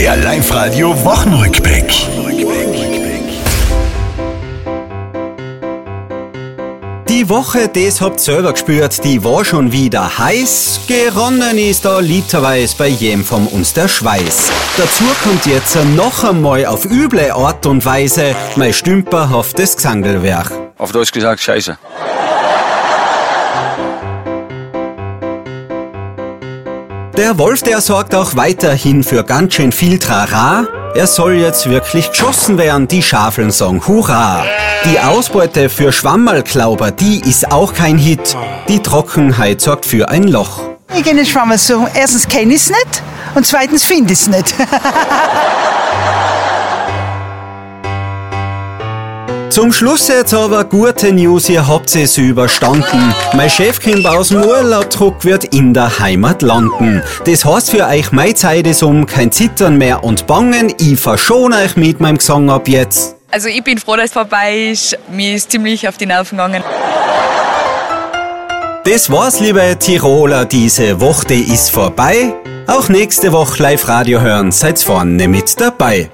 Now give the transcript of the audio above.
Der Live-Radio Wochenrückblick. Die Woche, das habt ihr selber gespürt, die war schon wieder heiß. Geronnen ist da literweise bei jedem von uns der Schweiß. Dazu kommt jetzt noch einmal auf üble Art und Weise mein stümperhaftes Gesangelwerk. Auf Deutsch gesagt, scheiße. Der Wolf, der sorgt auch weiterhin für ganz schön viel Trara. Er soll jetzt wirklich geschossen werden, die Schafeln sagen Hurra. Die Ausbeute für Schwammerlklauber, die ist auch kein Hit. Die Trockenheit sorgt für ein Loch. Ich gehe nicht schwammen so. Erstens kenne ich es nicht und zweitens finde ich es nicht. Zum Schluss jetzt aber gute News, ihr habt es überstanden. Mein Chefkind aus dem Urlaubdruck wird in der Heimat landen. Das heißt für euch, meine Zeit ist um, kein Zittern mehr und Bangen. Ich verschone euch mit meinem Gesang ab jetzt. Also ich bin froh, dass es vorbei ist. Mir ist ziemlich auf die Nerven gegangen. Das war's, liebe Tiroler, diese Woche ist vorbei. Auch nächste Woche Live-Radio hören, seid vorne mit dabei.